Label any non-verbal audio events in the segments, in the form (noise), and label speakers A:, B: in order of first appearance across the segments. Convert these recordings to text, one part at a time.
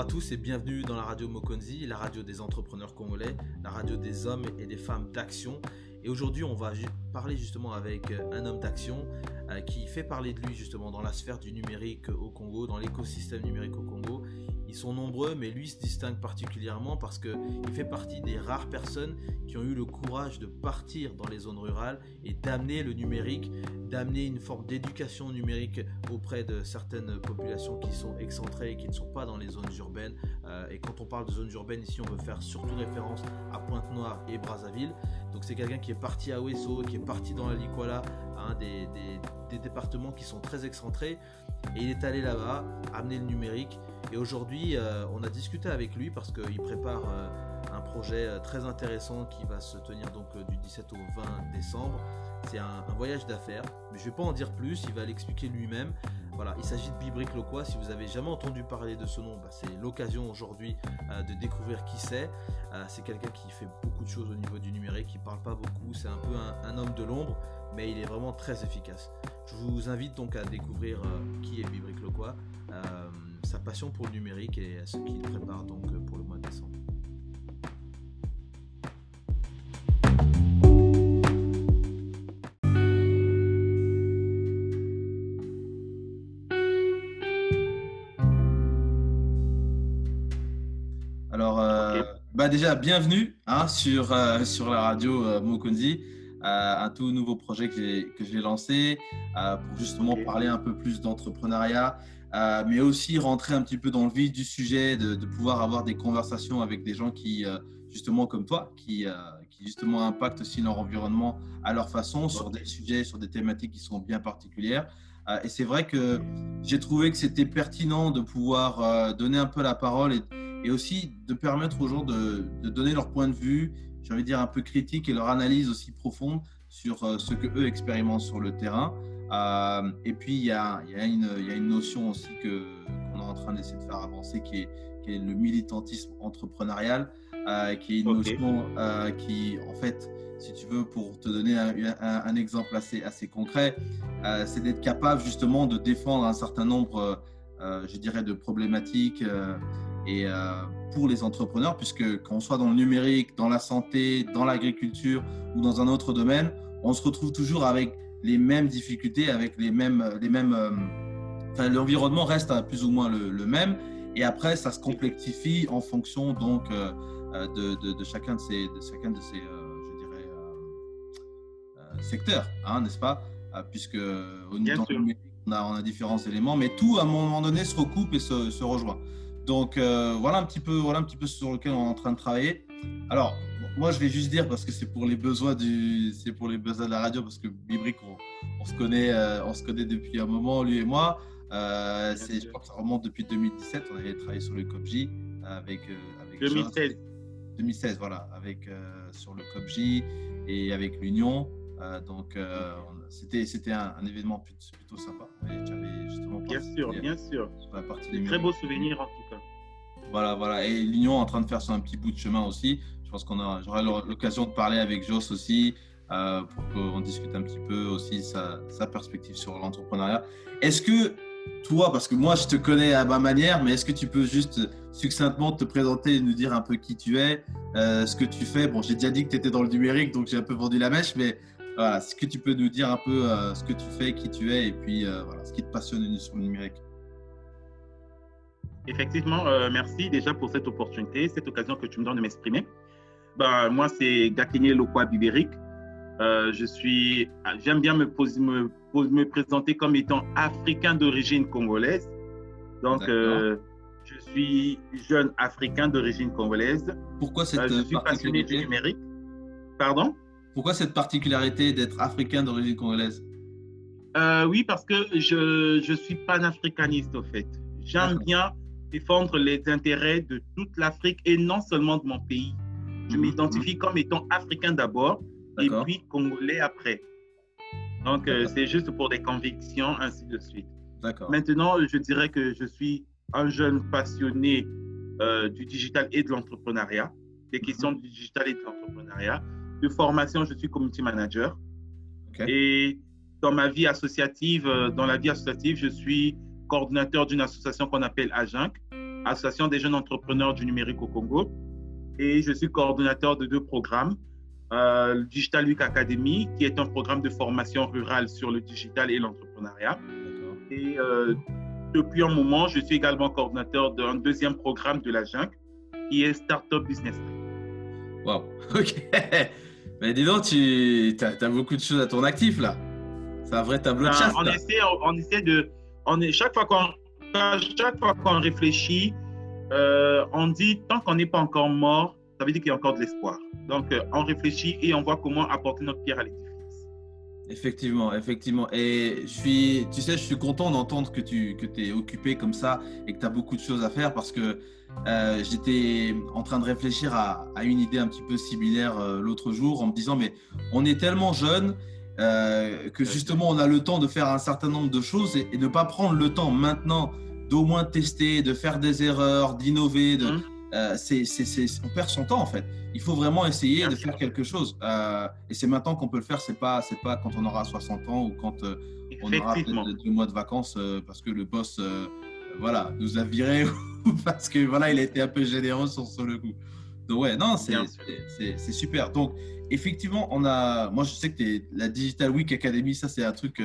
A: à tous et bienvenue dans la radio Mokonzi, la radio des entrepreneurs congolais, la radio des hommes et des femmes d'action. Et aujourd'hui, on va parler justement avec euh, un homme d'action euh, qui fait parler de lui justement dans la sphère du numérique au Congo, dans l'écosystème numérique au Congo. Ils sont nombreux, mais lui se distingue particulièrement parce qu'il fait partie des rares personnes qui ont eu le courage de partir dans les zones rurales et d'amener le numérique, d'amener une forme d'éducation numérique auprès de certaines populations qui sont excentrées et qui ne sont pas dans les zones urbaines. Euh, et quand on parle de zones urbaines, ici, on veut faire surtout référence à Pointe-Noire et Brazzaville. Donc c'est quelqu'un qui est parti à Ouesso, qui est parti dans la Likwala, un des, départements qui sont très excentrés. Et il est allé là-bas, amener le numérique. Et aujourd'hui, euh, on a discuté avec lui parce qu'il prépare euh, un projet euh, très intéressant qui va se tenir donc du 17 au 20 décembre. C'est un, voyage d'affaires, mais je ne vais pas en dire plus, il va l'expliquer lui-même. Voilà, il s'agit de Bibrick Loquois. Si vous avez jamais entendu parler de ce nom, bah, c'est l'occasion aujourd'hui de découvrir qui c'est. c'est quelqu'un qui fait beaucoup de choses au niveau du numérique, qui parle pas beaucoup, c'est un peu un homme de l'ombre, mais il est vraiment très efficace. Je vous invite donc à découvrir euh, qui est Bibrick Loquois, euh, sa passion pour le numérique et ce qu'il prépare donc euh, pour le mois de décembre. Alors, bah déjà, bienvenue hein, sur, (laughs) sur la radio Mokonzi un tout nouveau projet que j'ai lancé euh, pour justement parler un peu plus d'entrepreneuriat, euh, mais aussi rentrer un petit peu dans le vif du sujet, de, pouvoir avoir des conversations avec des gens qui, euh, justement comme toi, qui, qui justement impactent aussi leur environnement à leur façon sur des sujets, sur des thématiques qui sont bien particulières. et c'est vrai que j'ai trouvé que c'était pertinent de pouvoir donner un peu la parole et, et aussi de permettre aux gens de, de donner leur point de vue j'ai envie de dire, un peu critique et leur analyse aussi profonde sur euh, ce que eux expérimentent sur le terrain. Euh, et puis, il y a, y, une, y a une notion aussi que, qu'on est en train d'essayer de faire avancer qui est, qui est le militantisme entrepreneurial, euh, qui est une notion qui, en fait, si tu veux, pour te donner un, un, exemple assez, assez concret, c'est d'être capable justement de défendre un certain nombre, je dirais, de problématiques et pour les entrepreneurs, puisque qu'on soit dans le numérique, dans la santé, dans l'agriculture ou dans un autre domaine, on se retrouve toujours avec les mêmes difficultés, avec les mêmes, les mêmes. Euh, enfin, l'environnement reste plus ou moins le, même, et après, ça se complexifie en fonction donc euh, euh, de, de, chacun de ces, de chacun de ces, je dirais, secteurs, hein, n'est-ce pas? Puisque au niveau on a, on a différents éléments, mais tout à un moment donné se recoupe et se, se rejoint. Donc euh, voilà un petit peu, voilà un petit peu sur lequel on est en train de travailler. Alors moi je vais juste dire parce que c'est pour les besoins du, c'est pour les besoins de la radio parce que Bibrick on, se connaît, euh, on se connaît depuis un moment lui et moi. Euh, c'est, je crois que ça remonte depuis 2017. On avait travaillé sur le COPJ avec, avec
B: 2016.
A: 2016 voilà avec sur le COPJ et avec l'Union. donc c'était c'était un, événement plutôt, sympa.
B: bien sûr, bien sûr. la partie très beau souvenir en tout cas.
A: Voilà, voilà. Et l'Union est en train de faire un petit bout de chemin aussi. Je pense qu'on aura l'occasion de parler avec Joss aussi euh, pour qu'on discute un petit peu aussi sa, perspective sur l'entrepreneuriat. Est-ce que toi, parce que moi je te connais à ma manière, mais est-ce que tu peux juste succinctement te présenter et nous dire un peu qui tu es, euh, ce que tu fais? Bon, j'ai déjà dit que tu étais dans le numérique, donc j'ai un peu vendu la mèche, mais voilà, est-ce que tu peux nous dire un peu euh, ce que tu fais, qui tu es et puis voilà, ce qui te passionne sur le numérique
B: Effectivement, euh, merci déjà pour cette opportunité, cette occasion que tu me donnes de m'exprimer. Ben, moi, c'est Gakine Lokwa Bibérique. je suis, j'aime bien me, me, me, présenter comme étant africain d'origine congolaise. Donc, je suis jeune africain d'origine congolaise.
A: Pourquoi cette
B: Je suis passionné du numérique. Pardon?
A: Pourquoi cette particularité d'être africain d'origine congolaise?
B: Euh, Oui, parce que je, je suis panafricaniste, au fait. J'aime bien défendre les intérêts de toute l'Afrique et non seulement de mon pays. Je mhm. m'identifie comme étant africain d'abord et puis congolais après. Donc, euh, c'est juste pour des convictions, ainsi de suite. Maintenant, je dirais que je suis un jeune passionné euh, du digital et de l'entrepreneuriat, des mhm. questions du digital et de l'entrepreneuriat de formation, je suis community manager. Et dans ma vie associative, euh, dans la vie associative, je suis coordinateur d'une association qu'on appelle AJINC, Association des jeunes entrepreneurs du numérique au Congo. Et je suis coordonnateur de deux programmes. Euh, Digital Week Academy, qui est un programme de formation rurale sur le digital et l'entrepreneuriat. Et euh, depuis un moment, je suis également coordonnateur d'un deuxième programme de la Jungle, qui est Startup Business.
A: Wow, (laughs) ok. Mais dis donc, tu as, beaucoup de choses à ton actif là. C'est un vrai tableau de ben, chasse.
B: On essaie, on essaie de. On est, chaque fois qu'on chaque fois qu'on réfléchit, euh, on dit tant qu'on n'est pas encore mort, ça veut dire qu'il y a encore de l'espoir. Donc, euh, on réfléchit et on voit comment apporter notre pierre à l'édifice.
A: Effectivement, effectivement. Et je suis, tu sais, je suis content d'entendre que tu que es occupé comme ça et que tu as beaucoup de choses à faire parce que euh, j'étais en train de réfléchir à, une idée un petit peu similaire l'autre jour en me disant, mais on est tellement jeune que justement on a le temps de faire un certain nombre de choses et, et ne pas prendre le temps maintenant d'au moins tester, de faire des erreurs, d'innover. De, mmh. euh, on perd son temps en fait. Il faut vraiment essayer de faire quelque chose. Euh, et c'est maintenant qu'on peut le faire. C'est pas, c'est pas quand on aura 60 ans ou quand euh, on aura deux mois de vacances parce que le boss, voilà, nous a viré (laughs) ou parce que voilà, il a été un peu généreux sur, sur le coup. Donc ouais, non, c'est super. Donc effectivement, on a, moi je sais que es, la Digital Week Academy, ça c'est un truc,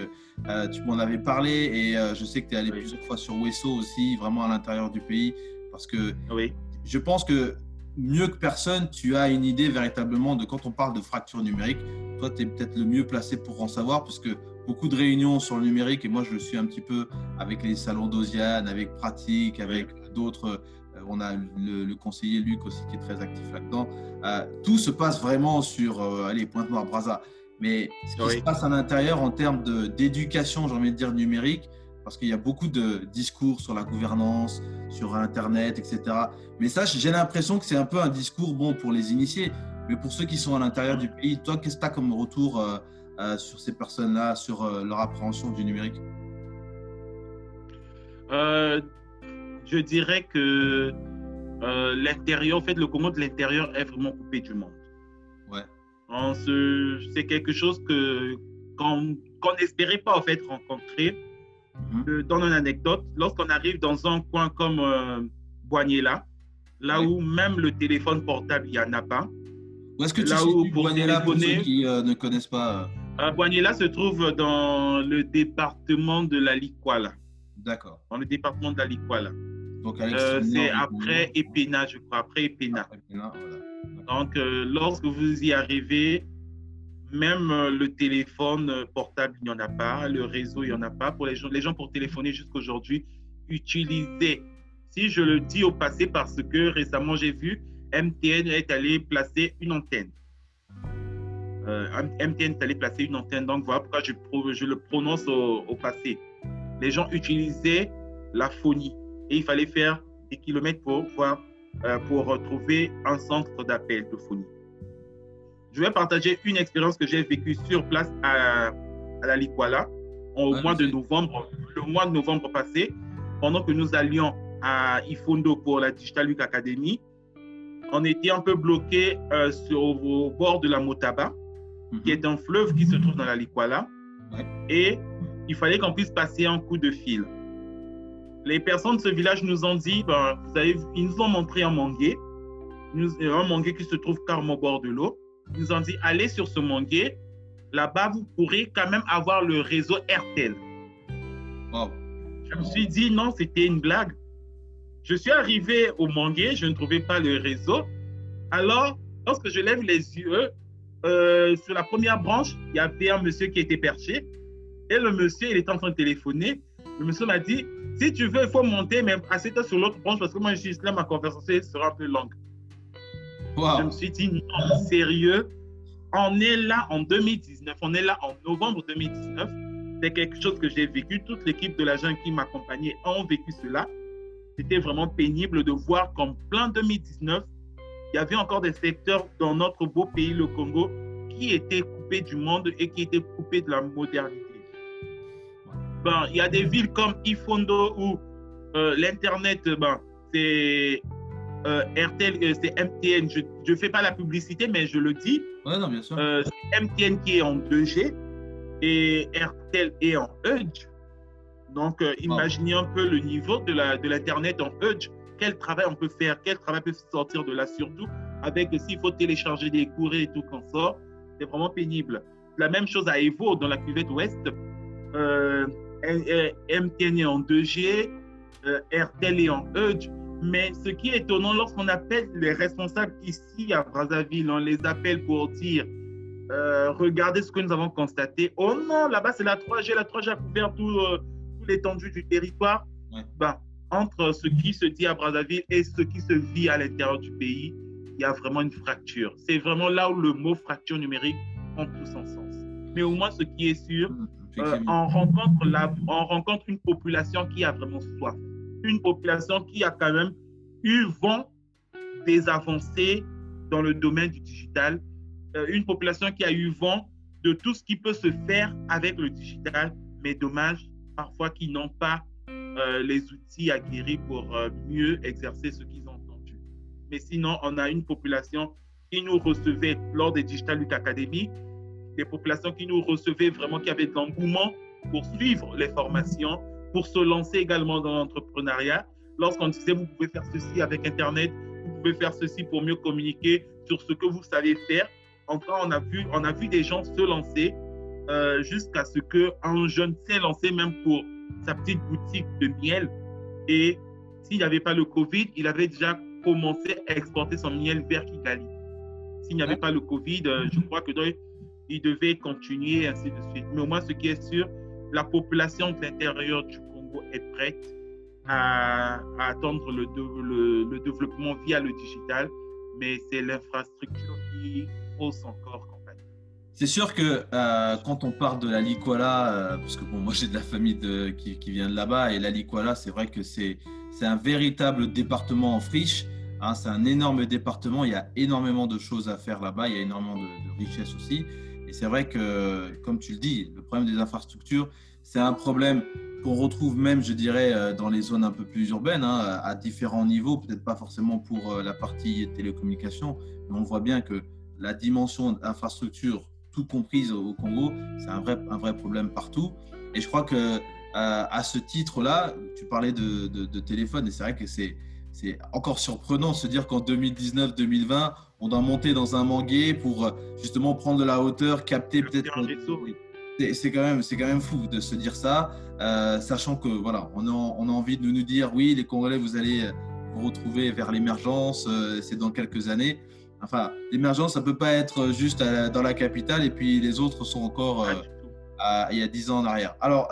A: euh, tu m'en avais parlé et euh, je sais que tu es allé plusieurs fois sur Wesso aussi, vraiment à l'intérieur du pays, parce que oui. je pense que mieux que personne, tu as une idée véritablement de quand on parle de fracture numérique, toi tu es peut-être le mieux placé pour en savoir, parce que beaucoup de réunions sur le numérique, et moi je le suis un petit peu avec les salons d'Osiane, avec Pratique, avec d'autres euh, on a le, conseiller Luc aussi qui est très actif là-dedans. Euh, tout se passe vraiment sur, euh, allez, Pointe-Noire, Brazza. Mais ce qui se passe à l'intérieur en termes d'éducation, j'ai envie de dire numérique, parce qu'il y a beaucoup de discours sur la gouvernance, sur Internet, etc. Mais ça, j'ai l'impression que c'est un peu un discours bon pour les initiés. Mais pour ceux qui sont à l'intérieur du pays, toi, qu'est-ce que tu as comme retour sur ces personnes-là, sur leur appréhension du numérique?
B: Je dirais que euh, l'intérieur, en fait, le Congo de l'intérieur est vraiment coupé du monde.
A: Ouais.
B: C'est quelque chose que qu'on n'espérait pas en fait rencontrer. Mm Dans une anecdote, lorsqu'on arrive dans un coin comme euh, Boignela, là où même le téléphone portable, il n'y en a pas.
A: Où est-ce que tu là où pour Boignela, pour ceux qui euh, ne connaissent pas
B: euh... Boignela se trouve dans le département de la Likwala.
A: D'accord.
B: Dans le département de la Likwala. Euh, c'est après Epina, je crois, après Epina. Donc, euh, lorsque vous y arrivez, même euh, le téléphone portable, il n'y en a pas, le réseau, il n'y en a pas. Pour les gens, les gens pour téléphoner jusqu'aujourd'hui, utiliser. Si je le dis au passé, parce que récemment, j'ai vu MTN est allé placer une antenne. MTN est allé placer une antenne. Donc, voilà pourquoi je, je le prononce au, au passé. Les gens utilisaient la phonie et il fallait faire des kilomètres pour, pour, euh, pour retrouver un centre d'appel de phonie. Je vais partager une expérience que j'ai vécue sur place à, à la Likwala au mois de novembre, le mois de novembre passé, pendant que nous allions à Ifondo pour la Digital Week Academy. On était un peu bloqué euh, sur, au bord de la Motaba, qui est un fleuve qui se trouve dans la Likwala. Et il fallait qu'on puisse passer un coup de fil les personnes de ce village nous ont dit, ben, vous savez, ils nous ont montré un manguier, un manguier qui se trouve carrément au bord de l'eau. Ils nous ont dit, allez sur ce manguier, là-bas, vous pourrez quand même avoir le réseau RTL. Je me suis dit, non, c'était une blague. Je suis arrivé au manguier, je ne trouvais pas le réseau. Alors, lorsque je lève les yeux, euh, sur la première branche, il y avait un monsieur qui était perché. Et le monsieur, il était en train de téléphoner. Le monsieur m'a dit, si tu veux, il faut monter, mais assieds-toi sur l'autre branche parce que moi, je suis là, ma conversation sera peu longue. Je me suis dit, non, sérieux, on est là en 2019, on est là en novembre 2019. C'est quelque chose que j'ai vécu. Toute l'équipe de l'agent qui m'accompagnait ont vécu cela. C'était vraiment pénible de voir qu'en plein 2019, il y avait encore des secteurs dans notre beau pays, le Congo, qui étaient coupés du monde et qui étaient coupés de la modernité. Ben, il y a des villes comme Ifondo où euh, l'Internet, ben, c'est euh, RTL, euh, c'est MTN. Je ne fais pas la publicité, mais je le dis.
A: Ouais, non, bien sûr.
B: c'est MTN qui est en 2G et RTL est en Edge. Donc, imaginez un peu le niveau de l'Internet de en Edge. quel travail on peut faire, quel travail peut sortir de là, surtout avec s'il faut télécharger des courriers et tout qu'on sort, c'est vraiment pénible. La même chose à Evo, dans la cuvette ouest, euh, MTN est en 2G, euh, RTL est en EDGE. Mais ce qui est étonnant, lorsqu'on appelle les responsables ici à Brazzaville, on les appelle pour dire euh, regardez ce que nous avons constaté. Oh non, là-bas c'est la 3G, la 3G a couvert tout, euh, l'étendue du territoire. Ben, entre ce qui se dit à Brazzaville et ce qui se vit à l'intérieur du pays, il y a vraiment une fracture. C'est vraiment là où le mot fracture numérique prend tout son sens. Mais au moins, ce qui est sûr, mmh, euh, on, rencontre la, on rencontre une population qui a vraiment soif. Une population qui a quand même eu vent des avancées dans le domaine du digital. Euh, une population qui a eu vent de tout ce qui peut se faire avec le digital, mais dommage parfois qu'ils n'ont pas euh, les outils acquis pour mieux exercer ce qu'ils ont entendu. Mais sinon, on a une population qui nous recevait lors des Digital Week Academy des populations qui nous recevaient vraiment, qui avaient de l'engouement pour suivre les formations, pour se lancer également dans l'entrepreneuriat. Lorsqu'on disait, vous pouvez faire ceci avec Internet, vous pouvez faire ceci pour mieux communiquer sur ce que vous savez faire. Enfin, on a vu, on a vu des gens se lancer euh, jusqu'à ce qu'un jeune s'est lancé même pour sa petite boutique de miel. Et s'il n'y avait pas le Covid, il avait déjà commencé à exporter son miel vers Kigali. S'il n'y avait pas le Covid, euh, je crois que dans il devait continuer, ainsi de suite. Mais au moins, ce qui est sûr, la population de l'intérieur du Congo est prête à, attendre le, développement via le digital, mais c'est l'infrastructure qui pose encore.
A: C'est sûr que euh, quand on parle de la Likwala, euh, parce que bon, moi j'ai de la famille qui, vient de là-bas, et la Likwala, c'est vrai que c'est un véritable département en friche. Hein, c'est un énorme département, il y a énormément de choses à faire là-bas, il y a énormément de richesses aussi. Et c'est vrai que, comme tu le dis, le problème des infrastructures, c'est un problème qu'on retrouve même, je dirais, euh, dans les zones un peu plus urbaines, hein, à différents niveaux, peut-être pas forcément pour euh, la partie télécommunication, mais on voit bien que la dimension d'infrastructure, tout comprise au Congo, c'est un vrai, un vrai problème partout. Et je crois que euh, à ce titre-là, tu parlais de téléphone, et c'est vrai que c'est c'est encore surprenant de se dire qu'en 2019-2020, on doit monter dans un manguier pour euh, justement prendre de la hauteur, capter peut-être. C'est quand même, c'est quand même fou de se dire ça, euh, sachant que voilà, on a, on a envie de nous dire oui, les Congolais, vous allez euh, vous retrouver vers l'émergence, c'est dans quelques années. Enfin, l'émergence, ça peut pas être juste dans la capitale et puis les autres sont encore il y a 10 ans en arrière. Alors,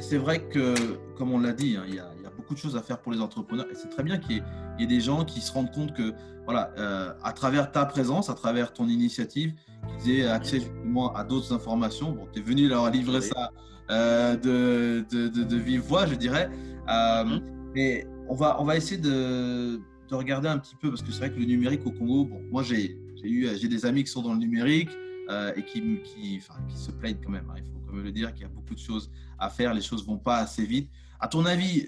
A: c'est vrai que, comme on l'a dit, hein, il y a beaucoup de choses à faire pour les entrepreneurs. Et c'est très bien qu'il y, ait des gens qui se rendent compte que, voilà, euh, à travers ta présence, à travers ton initiative, qu'ils aient accès justement à d'autres informations. Bon, tu es venu leur livrer ça euh, de, de, de, vive voix, je dirais. Euh, mhm. Mais on va, on va essayer de, de regarder un petit peu, parce que c'est vrai que le numérique au Congo, bon, moi j'ai eu j'ai des amis qui sont dans le numérique et qui, qui, enfin, qui se plaignent quand même. Hein. il faut quand même le dire qu'il y a beaucoup de choses à faire, les choses vont pas assez vite. À ton avis,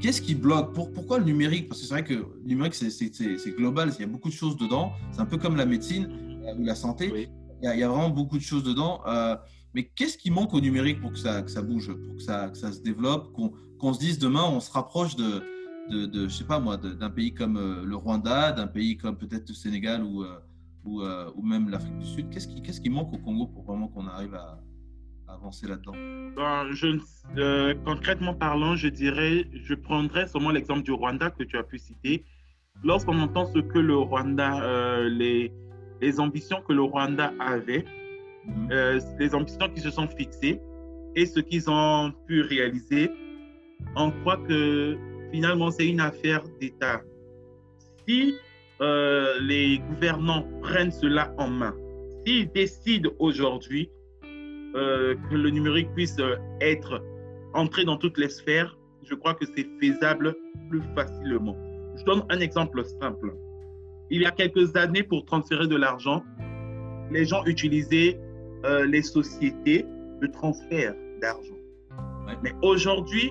A: Qu'est-ce qui bloque Pourquoi le numérique? Parce que c'est vrai que le numérique, c'est global, il y a beaucoup de choses dedans. C'est un peu comme la médecine euh, ou la santé. Il, y a, vraiment beaucoup de choses dedans. Euh, mais qu'est-ce qui manque au numérique pour que ça, ça bouge, pour que ça, ça se développe, qu'on se dise demain, on se rapproche de, de, de je sais pas moi, d'un pays comme euh, le Rwanda, d'un pays comme peut-être le Sénégal ou, ou, ou même l'Afrique du Sud? Qu'est-ce qui, qui manque au Congo pour vraiment qu'on arrive à, avancer là-dedans
B: ben, euh, Concrètement parlant, je dirais, je prendrais seulement l'exemple du Rwanda que tu as pu citer. Lorsqu'on entend ce que le Rwanda, euh, les, les ambitions que le Rwanda avait, mhm. euh, les ambitions qui se sont fixées et ce qu'ils ont pu réaliser, on croit que finalement c'est une affaire d'État. Si les gouvernants prennent cela en main, s'ils décident aujourd'hui euh, que le numérique puisse euh, être entré dans toutes les sphères, je crois que c'est faisable plus facilement. Je donne un exemple simple. Il y a quelques années, pour transférer de l'argent, les gens utilisaient euh, les sociétés de transfert d'argent. Mais aujourd'hui,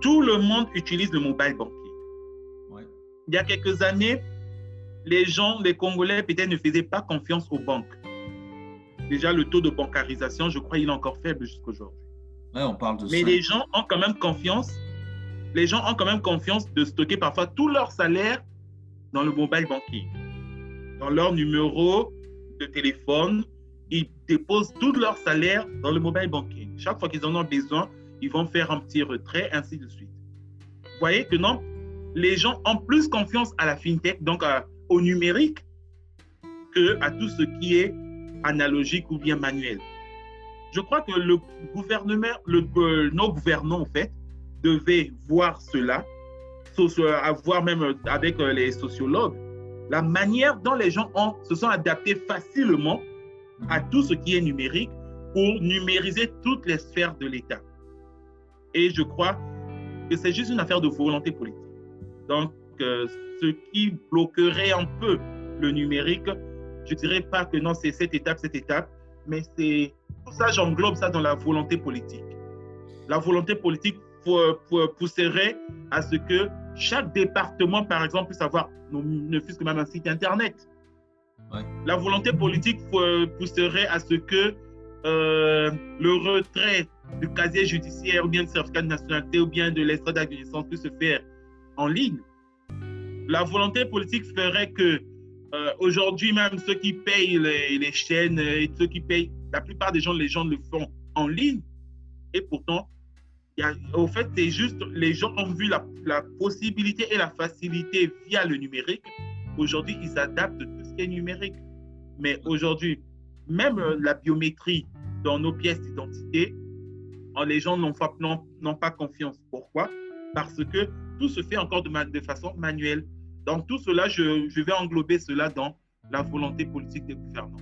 B: tout le monde utilise le mobile banking. Il y a quelques années, les gens, les Congolais, peut-être ne faisaient pas confiance aux banques. Déjà, le taux de bancarisation, je crois, il est encore faible jusqu'aujourd'hui.
A: Ouais, on parle de
B: Mais les gens ont quand même confiance les gens ont quand même confiance de stocker parfois tout leur salaire dans le mobile banking, dans leur numéro de téléphone. Ils déposent tout leur salaire dans le mobile banking. Chaque fois qu'ils en ont besoin, ils vont faire un petit retrait, ainsi de suite. Vous voyez que non, les gens ont plus confiance à la fintech, donc au numérique, que à tout ce qui est analogique ou bien manuel. Je crois que le gouvernement, le, euh, nos gouvernants, en fait, devaient voir cela, avoir même avec euh, les sociologues, la manière dont les gens se sont adaptés facilement à tout ce qui est numérique pour numériser toutes les sphères de l'État. Et je crois que c'est juste une affaire de volonté politique. Donc, euh, ce qui bloquerait un peu le numérique, je ne dirais pas que non, c'est cette étape, cette étape, mais c'est tout ça, j'englobe ça dans la volonté politique. La volonté politique pousserait à ce que chaque département, par exemple, puisse avoir, ne fût-ce que même un site Internet. La volonté politique pousserait à ce que euh, le retrait du casier judiciaire ou bien de certificat de nationalité ou bien de l'extrait d'acte puisse se faire en ligne. La volonté politique ferait que euh, aujourd'hui même ceux qui payent les, chaînes ceux qui payent, la plupart des gens, les gens le font en ligne. Et pourtant, au fait, c'est juste, les gens ont vu la, possibilité et la facilité via le numérique. Aujourd'hui, ils adaptent tout ce qui est numérique. Mais aujourd'hui, même la biométrie dans nos pièces d'identité, les gens n'ont pas, confiance. Pourquoi? Parce que tout se fait encore de façon manuelle. Donc tout cela, je, vais englober cela dans la volonté politique des gouvernants.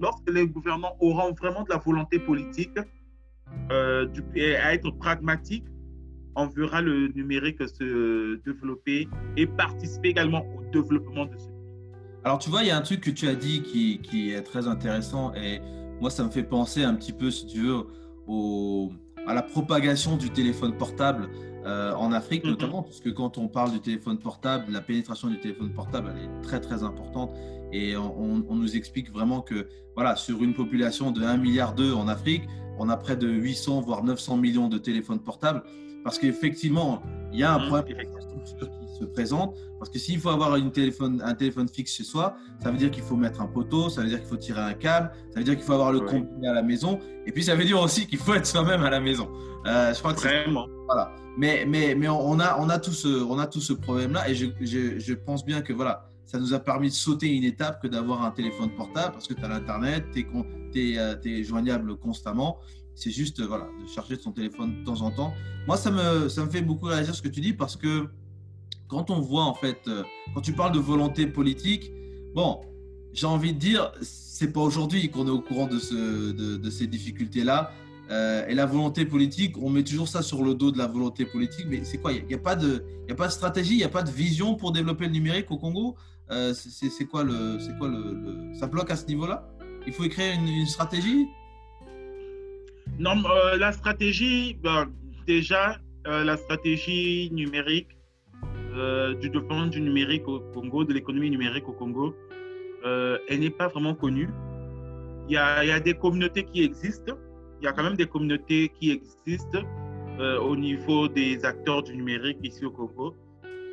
B: Lorsque les gouvernants auront vraiment de la volonté politique euh, à être pragmatiques, on verra le numérique se développer et participer également au développement de ce pays.
A: Alors tu vois, il y a un truc que tu as dit qui est très intéressant et moi ça me fait penser un petit peu, si tu veux, au, à la propagation du téléphone portable euh, en Afrique, mm-hmm. notamment, parce que quand on parle du téléphone portable, la pénétration du téléphone portable, elle est très très importante. Et on, on nous explique vraiment que, voilà, sur une population de 1 milliard en Afrique, on a près de 800 voire 900 millions de téléphones portables, parce qu'effectivement, il y a un mm-hmm. problème qui se présente. Parce que s'il faut avoir une téléphone, un téléphone fixe chez soi, ça veut dire qu'il faut mettre un poteau, ça veut dire qu'il faut tirer un câble, ça veut dire qu'il faut avoir le combiné à la maison. Et puis ça veut dire aussi qu'il faut être soi-même à la maison. Euh, je crois que
B: Vraiment.
A: Voilà. Mais, mais, mais on, a, on, a tout ce, on a tout ce problème-là. Et je, je, je, pense bien que voilà, ça nous a permis de sauter une étape que d'avoir un téléphone portable parce que tu as l'Internet, tu es, es, es, joignable constamment. C'est juste voilà, de charger son téléphone de temps en temps. Moi, ça me, ça me fait beaucoup réagir ce que tu dis parce que quand on voit en fait, euh, quand tu parles de volonté politique, bon, j'ai envie de dire, c'est pas aujourd'hui qu'on est au courant de, ce, de, ces difficultés-là. Euh, et la volonté politique, on met toujours ça sur le dos de la volonté politique, mais c'est quoi? Il n'y a, pas de, a pas de stratégie, il n'y a pas de vision pour développer le numérique au Congo? Euh, C'est quoi, le, quoi le, Ça bloque à ce niveau-là? Il faut écrire une, stratégie?
B: Non, la stratégie, ben, déjà, la stratégie numérique, euh, du développement du numérique au Congo, de l'économie numérique au Congo, euh, elle n'est pas vraiment connue. Il y, a, il y, a, des communautés qui existent. Il y a quand même des communautés qui existent euh, au niveau des acteurs du numérique ici au Congo,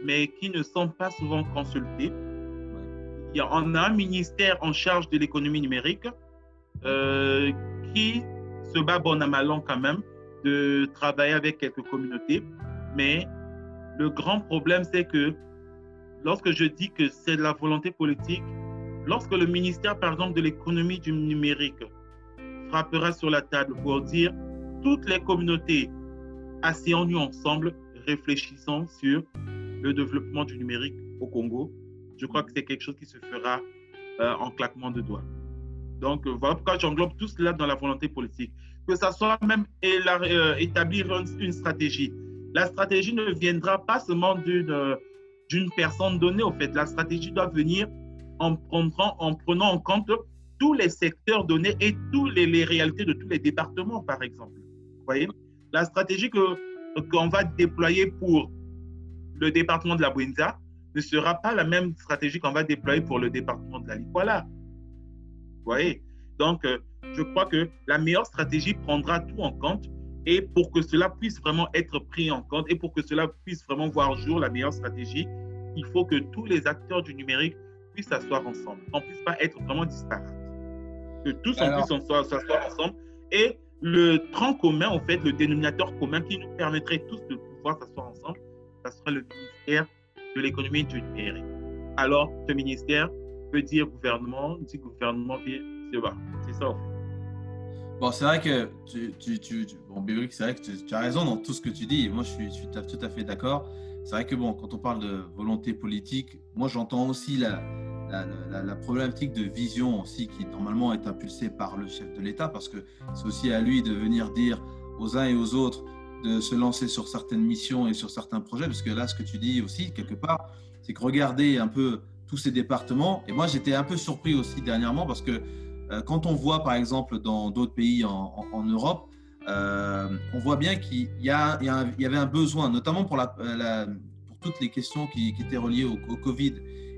B: mais qui ne sont pas souvent consultés. Il y a, on a un ministère en charge de l'économie numérique qui se bat bon à malin quand même de travailler avec quelques communautés, mais le grand problème, c'est que lorsque je dis que c'est de la volonté politique, lorsque le ministère, par exemple, de l'économie du numérique frappera sur la table pour dire toutes les communautés asseyons-nous ensemble, réfléchissons sur le développement du numérique au Congo, je crois que c'est quelque chose qui se fera euh, en claquement de doigts. Donc, euh, voilà pourquoi j'englobe tout cela dans la volonté politique. Que ça soit même euh, établir une stratégie, la stratégie ne viendra pas seulement d'une personne donnée, au fait. La stratégie doit venir en, prenant, en compte tous les secteurs donnés et toutes les, réalités de tous les départements, par exemple. Voyez? La stratégie qu'on va déployer pour le département de la Buenza ne sera pas la même stratégie qu'on va déployer pour le département de la Likwala. Voyez? Donc, euh, je crois que la meilleure stratégie prendra tout en compte Et pour que cela puisse vraiment être pris en compte et pour que cela puisse vraiment voir jour la meilleure stratégie, il faut que tous les acteurs du numérique puissent s'asseoir ensemble, qu'on ne puisse pas être vraiment disparates. Que tous on puisse s'asseoir ensemble. Et le tronc commun, en fait, le dénominateur commun qui nous permettrait tous de pouvoir s'asseoir ensemble, ça sera le ministère de l'économie du numérique. Alors, ce ministère peut dire gouvernement, dit gouvernement, c'est ça en fait.
A: Bon, c'est vrai que tu, tu, bon, c'est vrai que tu, as raison dans tout ce que tu dis. moi, je suis, je suis tout à fait d'accord. C'est vrai que bon, quand on parle de volonté politique, moi, j'entends aussi la, problématique de vision aussi qui normalement est impulsée par le chef de l'État, parce que c'est aussi à lui de venir dire aux uns et aux autres de se lancer sur certaines missions et sur certains projets, parce que là, ce que tu dis aussi, quelque part, c'est que regarder un peu tous ces départements, et moi j'étais un peu surpris aussi dernièrement, parce que quand on voit par exemple dans d'autres pays en, Europe, euh, on voit bien qu'il y, y, avait un besoin, notamment pour, la, pour toutes les questions qui, étaient reliées au, Covid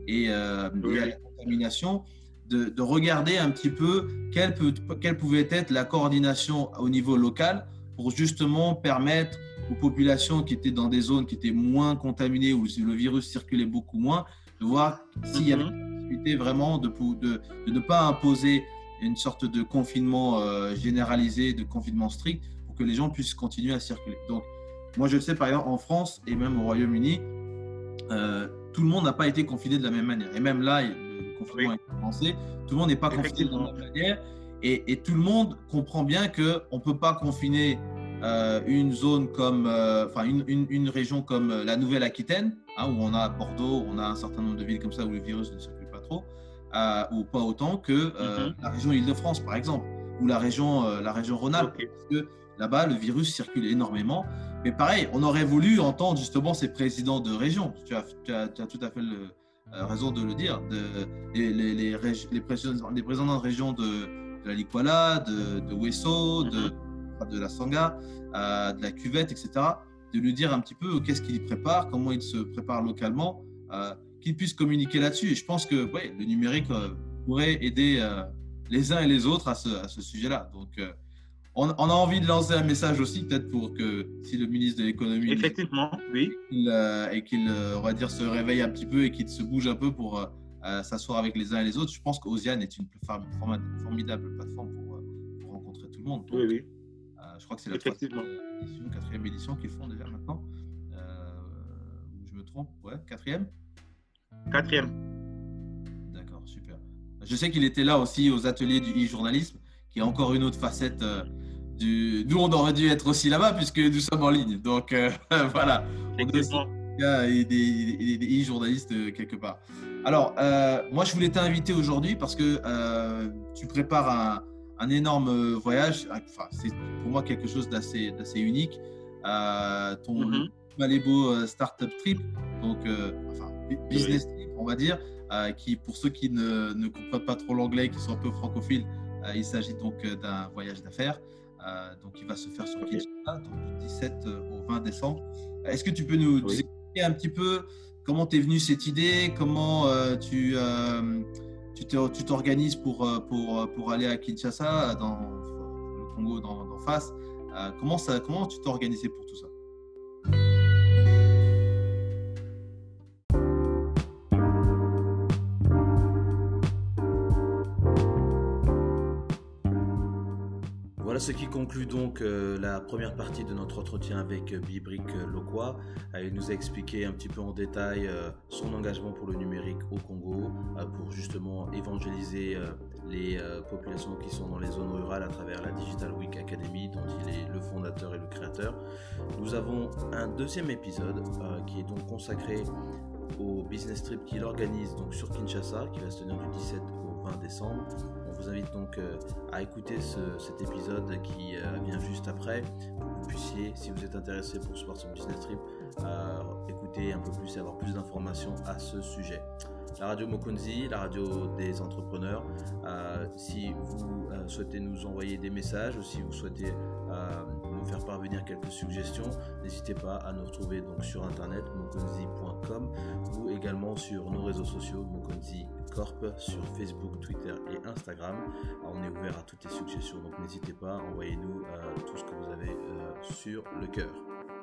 A: et, euh, à la contamination, de, regarder un petit peu quelle, peut, quelle pouvait être la coordination au niveau local pour justement permettre aux populations qui étaient dans des zones qui étaient moins contaminées, où le virus circulait beaucoup moins, de voir s'il y avait une possibilité vraiment de, de, de, ne pas imposer une sorte de confinement euh, généralisé, de confinement strict, pour que les gens puissent continuer à circuler. Donc, moi, je sais, par exemple, en France et même au Royaume-Uni, euh, tout le monde n'a pas été confiné de la même manière. Et même là, le confinement est commencé, tout le monde n'est pas confiné de la même manière. Et, tout le monde comprend bien qu'on ne peut pas confiner euh, une zone comme, enfin, une, une, région comme la Nouvelle-Aquitaine, hein, où on a Bordeaux, on a un certain nombre de villes comme ça où le virus ne circule pas trop ou pas autant que euh, mhm. la région Île-de-France, par exemple, ou la région, euh, la région Rhône-Alpes, parce que là-bas, le virus circule énormément. Mais pareil, on aurait voulu entendre justement ces présidents de région. Tu as, tu as, tout à fait le, euh, raison de le dire. De, les, les, les, les, présidents, de région de, de la Likwala, de, de Wesso, de, mhm. de la Sangha, de la Cuvette, etc. De lui dire un petit peu qu'est-ce qu'il prépare, comment il se prépare localement qu'ils puissent communiquer là-dessus. Et je pense que ouais, le numérique euh, pourrait aider euh, les uns et les autres à ce, à ce sujet-là. Donc, euh, on, a envie de lancer un message aussi, peut-être pour que si le ministre de l'économie.
B: Effectivement, oui.
A: et qu'il, on va dire, se réveille un petit peu et qu'il se bouge un peu pour s'asseoir avec les uns et les autres. Je pense qu'Oziane est une formidable plateforme pour, pour, rencontrer tout le monde.
B: oui, oui.
A: je crois que c'est la troisième édition, quatrième édition qu'ils font déjà maintenant. je me trompe, ouais, quatrième.
B: Quatrième.
A: D'accord, super. Je sais qu'il était là aussi aux ateliers du e-journalisme, qui est encore une autre facette euh, du. Nous, on aurait dû être aussi là-bas puisque nous sommes en ligne. Donc euh, (laughs) voilà. On et des e-journalistes euh, quelque part. Alors, moi, je voulais t'inviter aujourd'hui parce que tu prépares un, énorme voyage. Enfin, c'est pour moi quelque chose d'assez unique. ton mm Malébo Startup Trip, donc, enfin, business trip, on va dire, euh, qui, pour ceux qui ne, ne, comprennent pas trop l'anglais, qui sont un peu francophiles, euh, il s'agit donc euh, d'un voyage d'affaires. donc, il va se faire sur Kinshasa, du 17 au 20 décembre. Est-ce que tu peux nous, expliquer un petit peu comment t'es venu cette idée, comment tu tu t'organises pour, pour, pour aller à Kinshasa, dans le Congo d'en face. comment, ça, comment tu t'es organisé pour tout ça?
C: Ce qui conclut donc euh, la première partie de notre entretien avec euh, Bibrick euh, Lokwa. il nous a expliqué un petit peu en détail son engagement pour le numérique au Congo, pour justement évangéliser les populations qui sont dans les zones rurales à travers la Digital Week Academy, dont il est le fondateur et le créateur. Nous avons un deuxième épisode qui est donc consacré au business trip qu'il organise donc sur Kinshasa, qui va se tenir du 17 au 20 décembre vous invite donc euh, à écouter cet épisode qui euh, vient juste après pour que vous puissiez, si vous êtes intéressé pour ce son business trip, euh, écouter un peu plus et avoir plus d'informations à ce sujet. La radio Mokonzi, la radio des entrepreneurs. si vous souhaitez nous envoyer des messages ou si vous souhaitez faire parvenir quelques suggestions, n'hésitez pas à nous retrouver donc sur internet mokonzi.com ou également sur nos réseaux sociaux Mokonzi Corp sur Facebook, Twitter et Instagram. on est ouvert à toutes les suggestions, donc n'hésitez pas, envoyez-nous euh, tout ce que vous avez euh,
A: sur le cœur.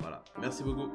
A: Voilà. Merci beaucoup.